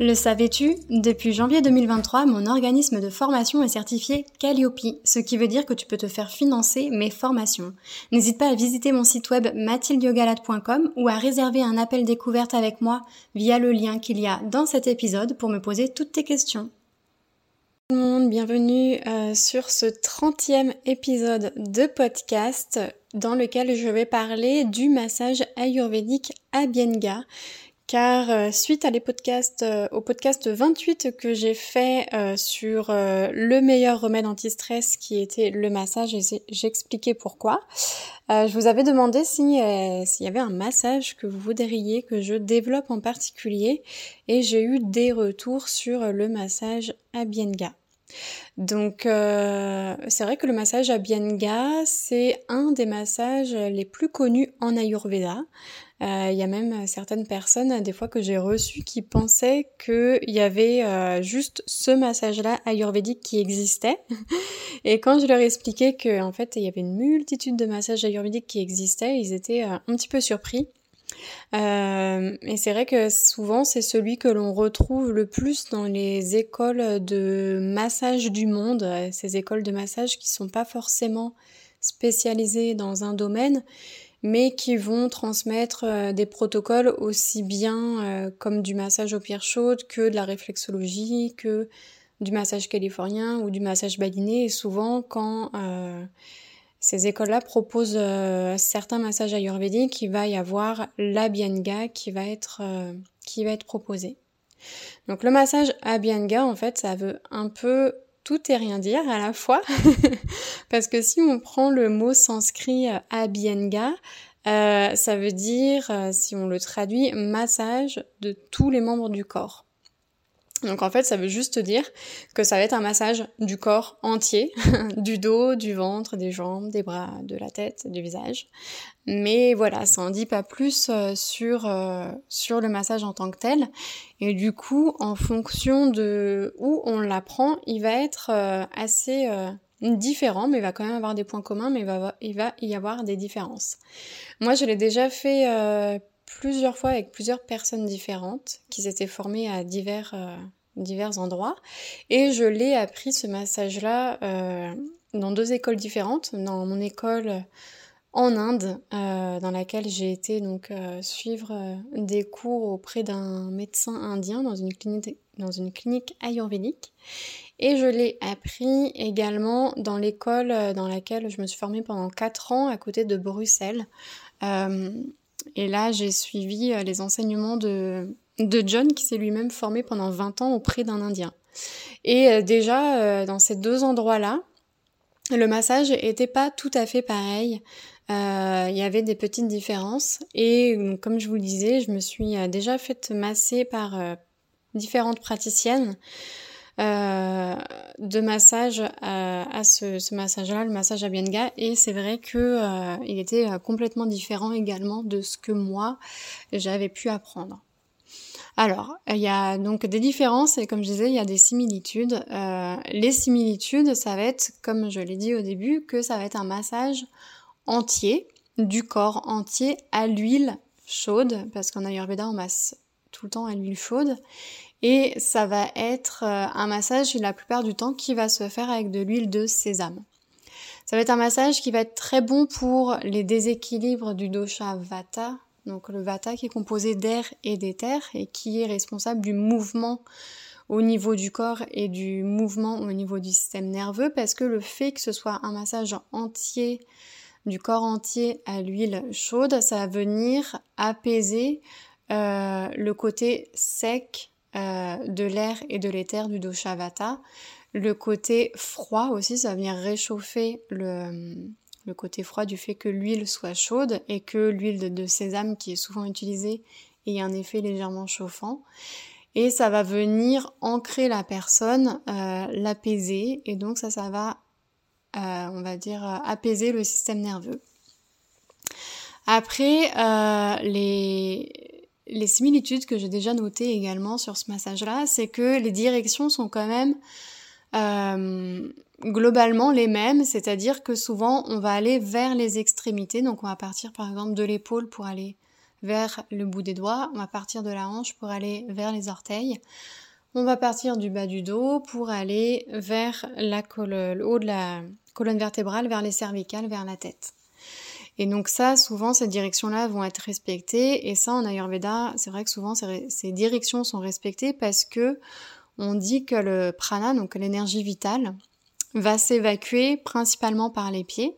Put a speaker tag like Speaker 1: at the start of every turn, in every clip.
Speaker 1: Le savais-tu Depuis janvier 2023, mon organisme de formation est certifié Calliope, ce qui veut dire que tu peux te faire financer mes formations. N'hésite pas à visiter mon site web mathildiogalade.com ou à réserver un appel découverte avec moi via le lien qu'il y a dans cet épisode pour me poser toutes tes questions. Tout le monde, bienvenue euh, sur ce 30e épisode de podcast dans lequel je vais parler du massage ayurvédique Abhyanga car euh, suite à les podcasts, euh, au podcast 28 que j'ai fait euh, sur le meilleur remède anti-stress qui était le massage, et j'expliquais pourquoi, je vous avais demandé s'il y avait un massage que vous voudriez que je développe en particulier, et j'ai eu des retours sur le massage Abhyanga. Donc c'est vrai que le massage Abhyanga, c'est un des massages les plus connus en Ayurveda. Euh, il y a même certaines personnes, des fois que j'ai reçues, qui pensaient qu'il y avait euh, juste ce massage-là ayurvédique qui existait. Et quand je leur expliquais qu'en fait, il y avait une multitude de massages ayurvédiques qui existaient, ils étaient euh, un petit peu surpris. Euh, et c'est vrai que souvent c'est celui que l'on retrouve le plus dans les écoles de massage du monde, ces écoles de massage qui sont pas forcément spécialisées dans un domaine, mais qui vont transmettre euh, des protocoles aussi bien euh, comme du massage aux pierres chaudes que de la réflexologie, que du massage californien ou du massage baliné. Et souvent, quand euh, ces écoles-là proposent certains massages ayurvédiques, il va y avoir l'abhyanga qui va être qui va être proposé. Donc le massage abhyanga, en fait, ça veut un peu tout et rien dire à la fois. Parce que si on prend le mot sanskrit euh, abhyanga, euh, ça veut dire, euh, si on le traduit, massage de tous les membres du corps. Donc en fait, ça veut juste dire que ça va être un massage du corps entier, du dos, du ventre, des jambes, des bras, de la tête, du visage. Mais voilà, ça en dit pas plus euh, sur euh, sur le massage en tant que tel. Et du coup, en fonction de où on l'apprend, il va être euh, assez différent, mais il va quand même avoir des points communs, mais il va, il va y avoir des différences. Moi, je l'ai déjà fait plusieurs fois avec plusieurs personnes différentes qui s'étaient formées à divers, euh, divers endroits. Et je l'ai appris ce massage-là euh, dans deux écoles différentes. Dans mon école en Inde, euh, dans laquelle j'ai été donc suivre des cours auprès d'un médecin indien dans une clinique, dans une clinique ayurvédique. Et je l'ai appris également dans l'école dans laquelle je me suis formée pendant 4 ans à côté de Bruxelles. Et là, j'ai suivi euh, les enseignements de, de John, qui s'est lui-même formé pendant 20 ans auprès d'un Indien. Et euh, déjà, euh, dans ces deux endroits-là, le massage était pas tout à fait pareil. Il y avait des petites différences. Et comme je vous le disais, je me suis déjà fait masser par différentes praticiennes. Euh, de massage à, ce, massage-là, le massage à Bienga, et c'est vrai que euh, il était euh, complètement différent également de ce que moi j'avais pu apprendre. Alors, il y a donc des différences et comme je disais, il y a des similitudes. les similitudes, ça va être, comme je l'ai dit au début, que ça va être un massage entier, du corps entier à l'huile chaude, parce qu'en Ayurveda, on masse tout le temps à l'huile chaude. Et ça va être euh, un massage la plupart du temps qui va se faire avec de l'huile de sésame. Ça va être un massage qui va être très bon pour les déséquilibres du dosha vata, donc le vata qui est composé d'air et d'éther et qui est responsable du mouvement au niveau du corps et du mouvement au niveau du système nerveux parce que le fait que ce soit un massage entier du corps entier à l'huile chaude, ça va venir apaiser euh, le côté sec euh, de l'air et de l'éther du doshavata. Le côté froid aussi, ça va venir réchauffer le, côté froid du fait que l'huile soit chaude et que l'huile de, sésame qui est souvent utilisée et un effet légèrement chauffant. Et ça va venir ancrer la personne, euh, l'apaiser, et donc ça, ça va, euh, on va dire, apaiser le système nerveux. Après, les, les similitudes que j'ai déjà notées également sur ce massage-là, c'est que les directions sont quand même euh, globalement les mêmes, c'est-à-dire que souvent on va aller vers les extrémités, donc on va partir par exemple de l'épaule pour aller vers le bout des doigts, on va partir de la hanche pour aller vers les orteils, on va partir du bas du dos pour aller vers la le haut de la colonne vertébrale, vers les cervicales, vers la tête. Et donc ça, souvent, ces directions-là vont être respectées. Et ça, en Ayurveda, c'est vrai que souvent, ces directions sont respectées parce que on dit que le prana, donc l'énergie vitale, va s'évacuer principalement par les pieds,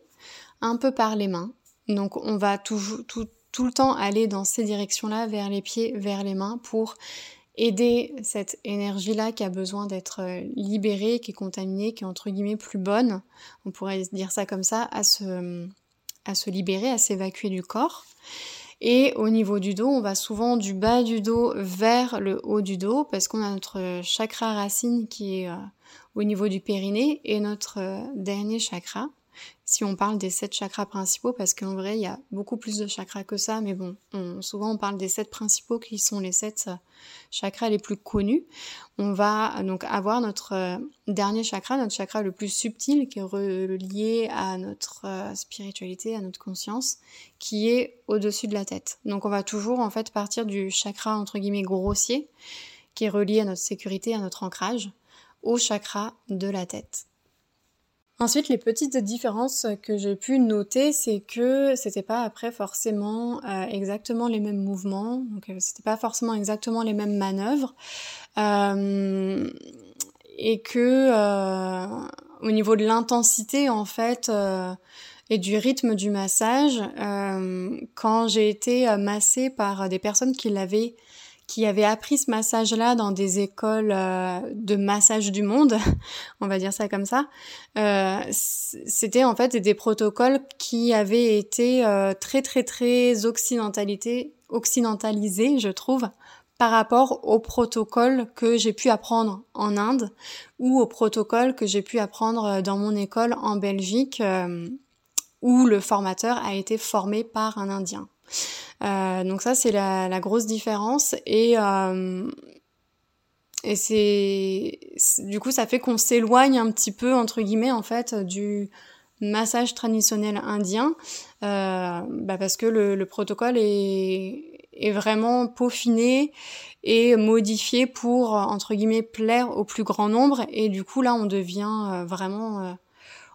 Speaker 1: un peu par les mains. Donc on va tout, tout le temps aller dans ces directions-là, vers les pieds, vers les mains, pour aider cette énergie-là qui a besoin d'être euh, libérée, qui est contaminée, qui est entre guillemets plus bonne, on pourrait dire ça comme ça, à se, à se libérer, à s'évacuer du corps. Et au niveau du dos, on va souvent du bas du dos vers le haut du dos parce qu'on a notre chakra racine qui est euh, au niveau du périnée et notre euh, dernier chakra si on parle des sept chakras principaux, parce qu'en vrai, il y a beaucoup plus de chakras que ça, mais bon, souvent on parle des sept principaux qui sont les sept euh, chakras les plus connus. On va donc avoir notre euh, dernier chakra, notre chakra le plus subtil, qui est relié à notre euh, spiritualité, à notre conscience, qui est au-dessus de la tête. Donc on va toujours en fait partir du chakra entre guillemets grossier, qui est relié à notre sécurité, à notre ancrage, au chakra de la tête. Ensuite, les petites différences que j'ai pu noter, c'est que c'était pas après forcément euh, exactement les mêmes mouvements, donc euh, c'était pas forcément exactement les mêmes manœuvres, euh, et que au niveau de l'intensité en fait et du rythme du massage, quand j'ai été massée par des personnes qui l'avaient qui avait appris ce massage-là dans des écoles euh, de massage du monde, on va dire ça comme ça. Euh, c'était en fait des protocoles qui avaient été euh, très très très occidentalisés, je trouve, par rapport au protocole que j'ai pu apprendre en Inde ou au protocole que j'ai pu apprendre dans mon école en Belgique, où le formateur a été formé par un Indien. Euh, donc ça c'est la, grosse différence. Et euh, et c'est du coup ça fait qu'on s'éloigne un petit peu entre guillemets en fait du massage traditionnel indien. Euh, bah parce que le, protocole est, est vraiment peaufiné et modifié pour entre guillemets plaire au plus grand nombre. Et du coup là on devient vraiment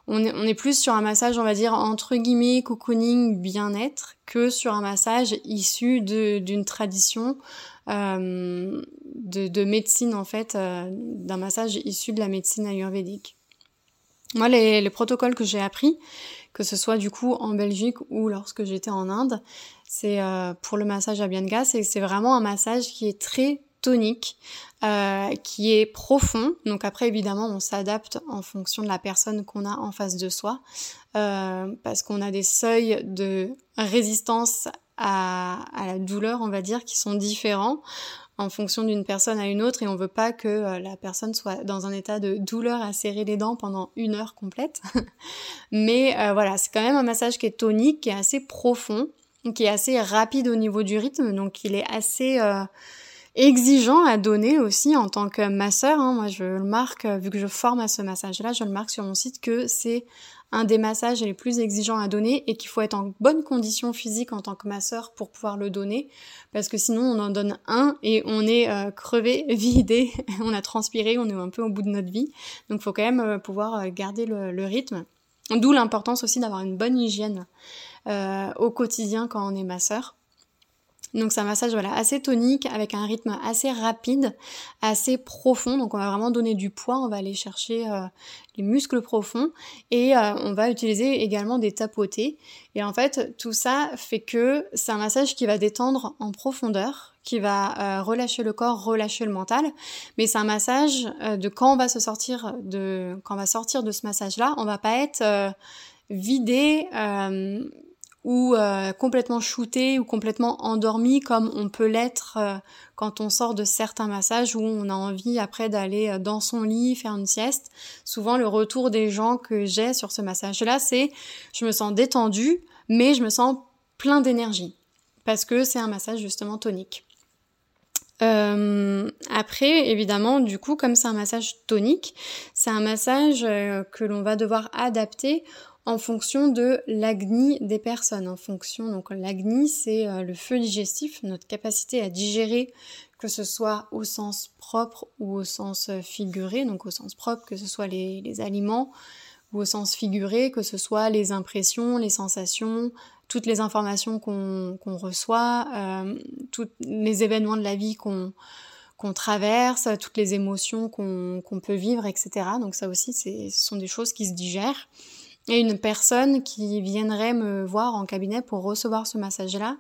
Speaker 1: on est, plus sur un massage, on va dire, entre guillemets, cocooning, bien-être, que sur un massage issu d'une tradition euh, de, médecine, en fait, euh, d'un massage issu de la médecine ayurvédique. Moi, les, les protocoles que j'ai appris, que ce soit du coup en Belgique ou lorsque j'étais en Inde, c'est euh, pour le massage à Bianga, c'est vraiment un massage qui est très tonique, euh, qui est profond. Donc après, évidemment, on s'adapte en fonction de la personne qu'on a en face de soi, euh, parce qu'on a des seuils de résistance à, la douleur, on va dire, qui sont différents en fonction d'une personne à une autre et on veut pas que euh, la personne soit dans un état de douleur à serrer les dents pendant une heure complète. Mais voilà, c'est quand même un massage qui est tonique, qui est assez profond, qui est assez rapide au niveau du rythme, donc il est assez exigeant à donner aussi en tant que masseur. Hein. Moi, je le marque, euh, vu que je forme à ce massage-là, je le marque sur mon site que c'est un des massages les plus exigeants à donner et qu'il faut être en bonne condition physique en tant que masseur pour pouvoir le donner parce que sinon on en donne un et on est euh, crevé, vidé, on a transpiré, on est un peu au bout de notre vie. Donc faut quand même euh, pouvoir garder le, rythme. D'où l'importance aussi d'avoir une bonne hygiène au quotidien quand on est masseur. Donc c'est un massage voilà assez tonique avec un rythme assez rapide, assez profond. Donc on va vraiment donner du poids, on va aller chercher euh, les muscles profonds et euh, on va utiliser également des tapotés. Et en fait tout ça fait que c'est un massage qui va détendre en profondeur, qui va euh, relâcher le corps, relâcher le mental. Mais c'est un massage de quand on va se sortir de quand on va sortir de ce massage là, on va pas être vidé ou euh, complètement shooté ou complètement endormi comme on peut l'être euh, quand on sort de certains massages où on a envie après d'aller euh, dans son lit faire une sieste. Souvent le retour des gens que j'ai sur ce massage là c'est je me sens détendue mais je me sens plein d'énergie parce que c'est un massage justement tonique. après, évidemment, du coup, comme c'est un massage tonique, c'est un massage que l'on va devoir adapter en fonction de l'agni des personnes. En fonction, donc l'agni, c'est euh, le feu digestif, notre capacité à digérer, que ce soit au sens propre ou au sens euh, figuré. Donc au sens propre, que ce soit les, aliments, ou au sens figuré, que ce soit les impressions, les sensations, toutes les informations qu'on reçoit, euh, tous les événements de la vie qu'on qu'on traverse, toutes les émotions qu'on peut vivre, etc. Donc ça aussi, ce sont des choses qui se digèrent et une personne qui viendrait me voir en cabinet pour recevoir ce massage-là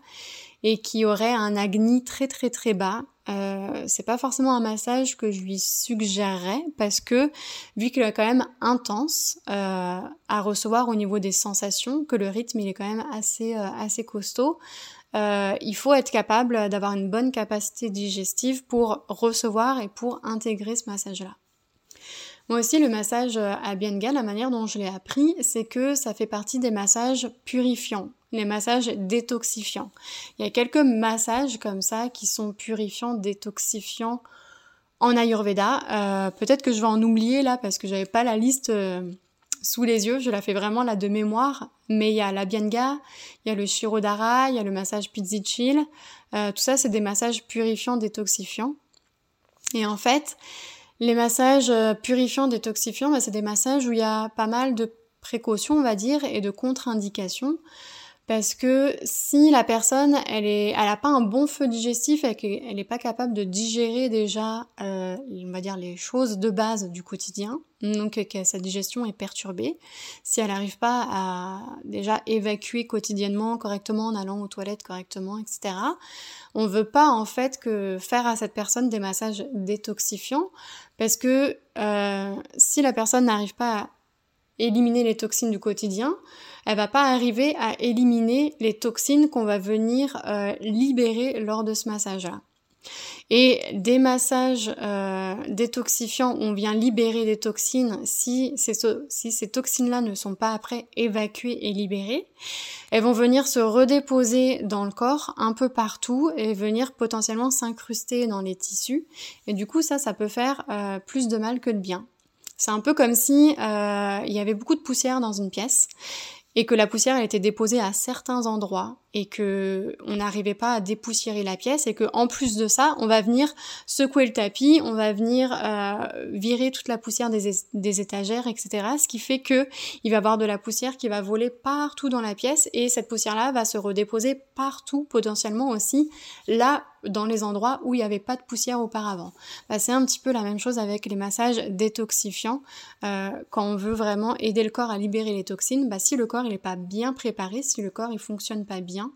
Speaker 1: et qui aurait un agni très très très bas. Euh, c'est pas forcément un massage que je lui suggérerais parce que vu qu'il est quand même intense euh, à recevoir au niveau des sensations, que le rythme il est quand même assez euh, assez costaud, euh, il faut être capable d'avoir une bonne capacité digestive pour recevoir et pour intégrer ce massage-là. Moi aussi, le massage euh, à Bienga, la manière dont je l'ai appris, c'est que ça fait partie des massages purifiants, les massages détoxifiants. Il y a quelques massages comme ça qui sont purifiants, détoxifiants en Ayurveda. Euh, peut-être que je vais en oublier là parce que j'avais pas la liste euh, sous les yeux, je la fais vraiment là de mémoire. Mais il y a la Bienga, il y a le Shirodara, il y a le massage Pizzichil. tout ça, c'est des massages purifiants, détoxifiants. Et en fait, les massages euh, purifiants, détoxifiants, bah, c'est des massages où il y a pas mal de précautions, on va dire, et de contre-indications. Parce que si la personne, elle est, elle a pas un bon feu digestif et qu'elle n'est pas capable de digérer déjà, euh, on va dire les choses de base du quotidien, donc que sa digestion est perturbée, si elle n'arrive pas à déjà évacuer quotidiennement correctement en allant aux toilettes correctement, etc. On veut pas en fait que faire à cette personne des massages détoxifiants parce que euh, si la personne n'arrive pas éliminer les toxines du quotidien, elle va pas arriver à éliminer les toxines qu'on va venir euh, libérer lors de ce massage-là. Et des massages euh, détoxifiants, on vient libérer des toxines si ces, toxines-là ne sont pas après évacuées et libérées. Elles vont venir se redéposer dans le corps un peu partout et venir potentiellement s'incruster dans les tissus. Et du coup, ça, ça peut faire euh, plus de mal que de bien. C'est un peu comme si euh, il y avait beaucoup de poussière dans une pièce et que la poussière était déposée à certains endroits et que on n'arrivait pas à dépoussiérer la pièce et que en plus de ça, on va venir secouer le tapis, on va venir euh, virer toute la poussière des, des, étagères, etc. Ce qui fait que il va y avoir de la poussière qui va voler partout dans la pièce et cette poussière-là va se redéposer partout potentiellement aussi là dans les endroits où il n'y avait pas de poussière auparavant. Bah, c'est un petit peu la même chose avec les massages détoxifiants. Euh, quand on veut vraiment aider le corps à libérer les toxines, bah, si le corps n'est pas bien préparé, si le corps il fonctionne pas bien,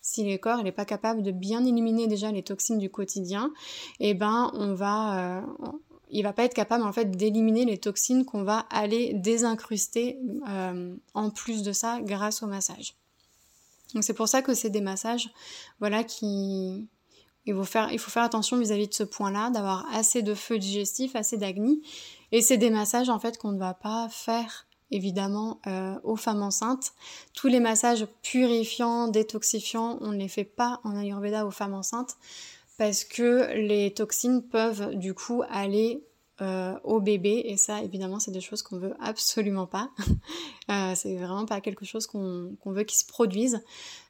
Speaker 1: si le corps n'est pas capable de bien éliminer déjà les toxines du quotidien, eh ben on va euh, va pas être capable en fait d'éliminer les toxines qu'on va aller désincruster euh, en plus de ça grâce au massage. Donc c'est pour ça que c'est des massages voilà qui il faut faire, il faut faire attention vis-à-vis de ce point-là, d'avoir assez de feu digestif, assez d'agni. Et c'est des massages en fait qu'on ne va pas faire évidemment euh, aux femmes enceintes. Tous les massages purifiants, détoxifiants, on ne les fait pas en Ayurveda aux femmes enceintes parce que les toxines peuvent du coup aller euh, au bébé. Et ça évidemment c'est des choses qu'on veut absolument pas. Euh, c'est vraiment pas quelque chose qu'on veut qui se produise.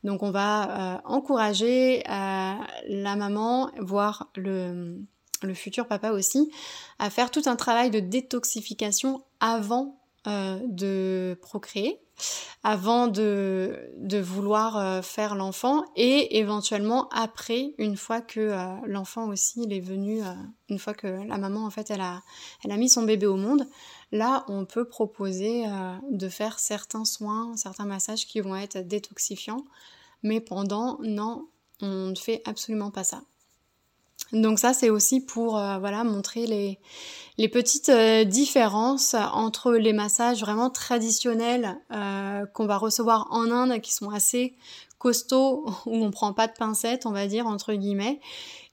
Speaker 1: Donc on va euh, encourager la maman voire le, le futur papa aussi à faire tout un travail de détoxification avant de procréer avant de, de vouloir euh, faire l'enfant et éventuellement après, une fois que euh, l'enfant aussi il est venu, euh, une fois que la maman en fait elle a, mis son bébé au monde, là on peut proposer de faire certains soins, certains massages qui vont être détoxifiants, mais pendant, non, on ne fait absolument pas ça. Donc ça, c'est aussi pour euh, voilà montrer les, les petites euh, différences entre les massages vraiment traditionnels euh, qu'on va recevoir en Inde, qui sont assez costauds, où on prend pas de pincettes, on va dire entre guillemets,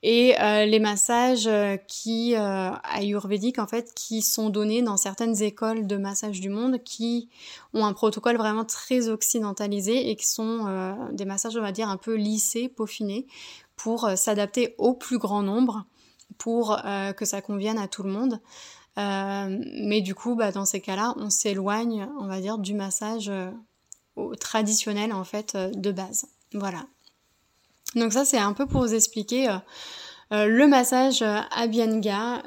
Speaker 1: et les massages qui ayurvédiques en fait, qui sont donnés dans certaines écoles de massage du monde, qui ont un protocole vraiment très occidentalisé et qui sont des massages, on va dire, un peu lissés, peaufinés, pour euh, s'adapter au plus grand nombre, pour euh, que ça convienne à tout le monde. Euh, mais du coup, bah, dans ces cas-là, on s'éloigne, on va dire, du massage traditionnel en fait de base. Voilà. Donc ça, c'est un peu pour vous expliquer le massage Abhyanga.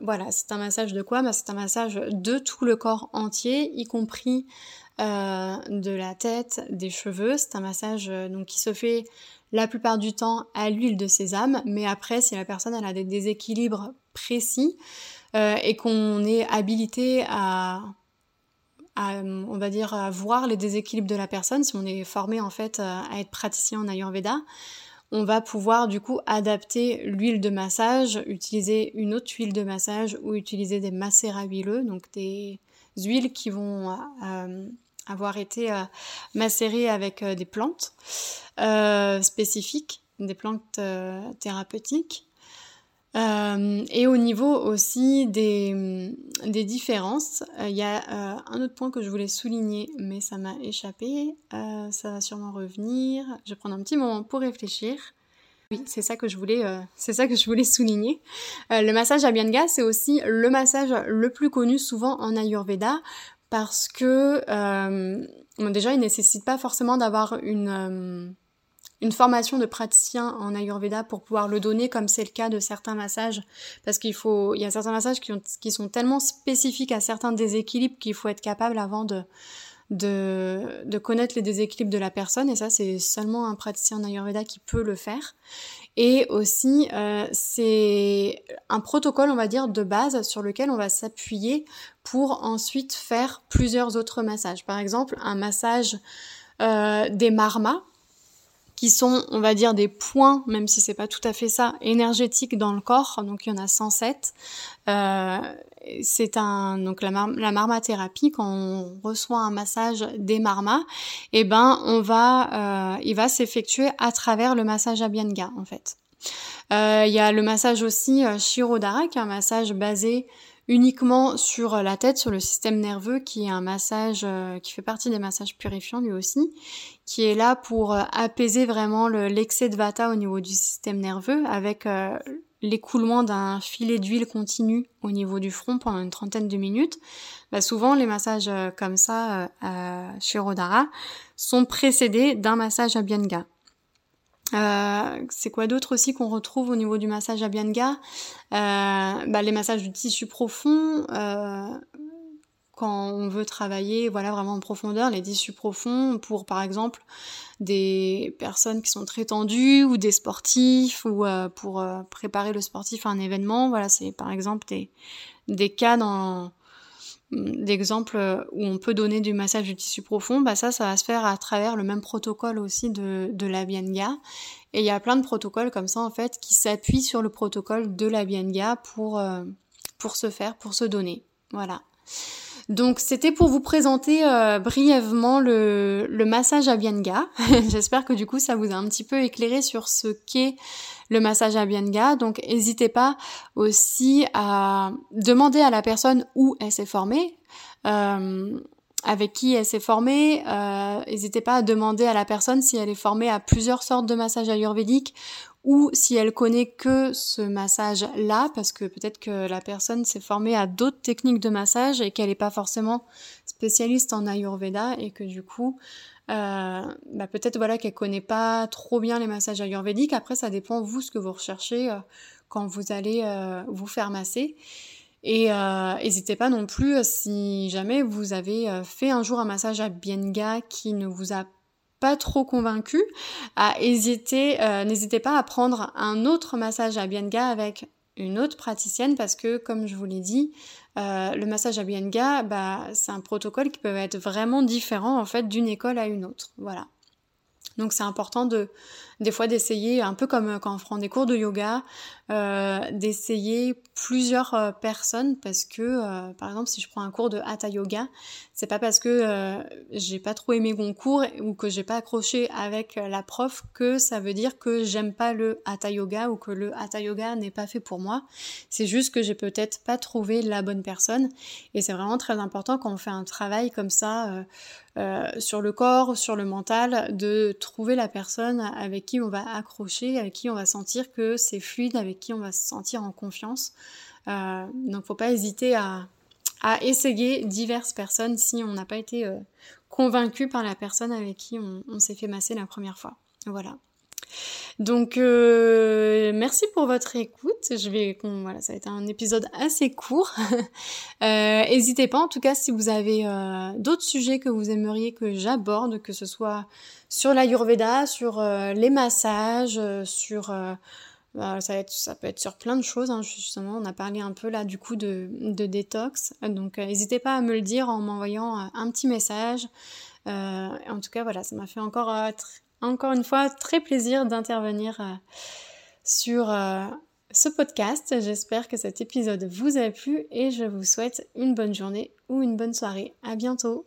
Speaker 1: voilà, c'est un massage de quoi? Bah, C'est un massage de tout le corps entier, y compris de la tête, des cheveux. C'est un massage donc qui se fait la plupart du temps à l'huile de sésame, mais après, si la personne a des déséquilibres précis euh, et qu'on est habilité à, on va dire, à voir les déséquilibres de la personne, si on est formé en fait à être praticien en Ayurveda, on va pouvoir du coup adapter l'huile de massage, utiliser une autre huile de massage ou utiliser des macérats huileux, donc des huiles qui vont euh, avoir été euh, macéré avec euh, des plantes spécifiques, des plantes thérapeutiques. Et au niveau aussi des, des différences, il y a un autre point que je voulais souligner, mais ça m'a échappé. ça va sûrement revenir. Je vais prendre un petit moment pour réfléchir. Oui, c'est ça que je voulais, c'est ça que je voulais souligner. le massage Abhyanga, c'est aussi le massage le plus connu souvent en Ayurveda parce que euh, déjà, il ne nécessite pas forcément d'avoir une, euh, une formation de praticien en Ayurveda pour pouvoir le donner, comme c'est le cas de certains massages, parce qu'il faut, il y a certains massages qui, ont, qui sont tellement spécifiques à certains déséquilibres qu'il faut être capable avant de, de, de connaître les déséquilibres de la personne, et ça, c'est seulement un praticien en Ayurveda qui peut le faire. Et aussi, euh, c'est un protocole, on va dire, de base sur lequel on va s'appuyer pour ensuite faire plusieurs autres massages. Par exemple, un massage euh, des marmas, qui sont, on va dire, des points, même si c'est pas tout à fait ça, énergétiques dans le corps. Donc il y en a 107. Euh, c'est un donc la, mar la marmathérapie quand on reçoit un massage des marmas, et eh ben on va, euh, il va s'effectuer à travers le massage Abhyanga en fait. Euh, il y a le massage aussi euh, Shirodhara, qui est un massage basé uniquement sur la tête, sur le système nerveux, qui est un massage euh, qui fait partie des massages purifiants lui aussi, qui est là pour euh, apaiser vraiment l'excès de vata au niveau du système nerveux, avec euh, l'écoulement d'un filet d'huile continu au niveau du front pendant une trentaine de minutes. Bah, souvent, les massages comme ça à Shirodhara sont précédés d'un massage à Bianga. Euh, c'est quoi d'autre aussi qu'on retrouve au niveau du massage Abhyanga euh, bah, Les massages du tissu profond, euh, quand on veut travailler voilà vraiment en profondeur, les tissus profonds pour par exemple des personnes qui sont très tendues ou des sportifs ou euh, pour préparer le sportif à un événement. Voilà, c'est par exemple des, des cas dans d'exemples où on peut donner du massage du tissu profond, bah ça, ça va se faire à travers le même protocole aussi de, de la Bianga. Et il y a plein de protocoles comme ça, en fait, qui s'appuient sur le protocole de la Bianga pour, euh, pour se faire, pour se donner. Voilà. Donc c'était pour vous présenter euh, brièvement le, le massage Abhyanga. J'espère que du coup ça vous a un petit peu éclairé sur ce qu'est le massage Abhyanga. Donc n'hésitez pas aussi à demander à la personne où elle s'est formée. Euh, avec qui elle s'est formée. Euh, n'hésitez pas à demander à la personne si elle est formée à plusieurs sortes de massages ayurvédiques ou si elle connaît que ce massage-là, parce que peut-être que la personne s'est formée à d'autres techniques de massage et qu'elle n'est pas forcément spécialiste en ayurveda et que du coup, bah peut-être voilà qu'elle connaît pas trop bien les massages ayurvédiques. Après, ça dépend vous ce que vous recherchez euh, quand vous allez vous faire masser. Et euh, n'hésitez pas non plus, euh, si jamais vous avez euh, fait un jour un massage à Bienga qui ne vous a pas trop convaincu, à hésiter, euh, n'hésitez pas à prendre un autre massage à Bienga avec une autre praticienne parce que, comme je vous l'ai dit, euh, le massage à Bienga, bah, c'est un protocole qui peut être vraiment différent en fait d'une école à une autre. Voilà. Donc c'est important de des fois d'essayer un peu comme quand on prend des cours de yoga, euh, d'essayer plusieurs euh, personnes parce que, euh, par exemple, si je prends un cours de Hatha Yoga, c'est pas parce que j'ai pas trop aimé mon cours ou que j'ai pas accroché avec la prof que ça veut dire que j'aime pas le Hatha Yoga ou que le Hatha Yoga n'est pas fait pour moi. C'est juste que j'ai peut-être pas trouvé la bonne personne et c'est vraiment très important quand on fait un travail comme ça sur le corps, sur le mental, de trouver la personne avec qui on va accrocher, avec qui on va sentir que c'est fluide, avec qui on va se sentir en confiance. Euh, donc faut pas hésiter à, essayer diverses personnes si on n'a pas été euh, convaincu par la personne avec qui on s'est fait masser la première fois. Voilà. Donc euh, merci pour votre écoute. Je vais voilà, ça va être un épisode assez court. euh, N'hésitez pas en tout cas si vous avez euh, d'autres sujets que vous aimeriez que j'aborde, que ce soit sur l'ayurveda, sur euh, les massages, sur bah, ça, peut être sur plein de choses, hein, justement. On a parlé un peu là du coup de, détox. Donc n'hésitez pas à me le dire en m'envoyant un petit message. en tout cas, voilà, ça m'a fait encore encore une fois très plaisir d'intervenir euh, sur euh, ce podcast. J'espère que cet épisode vous a plu et je vous souhaite une bonne journée ou une bonne soirée. À bientôt!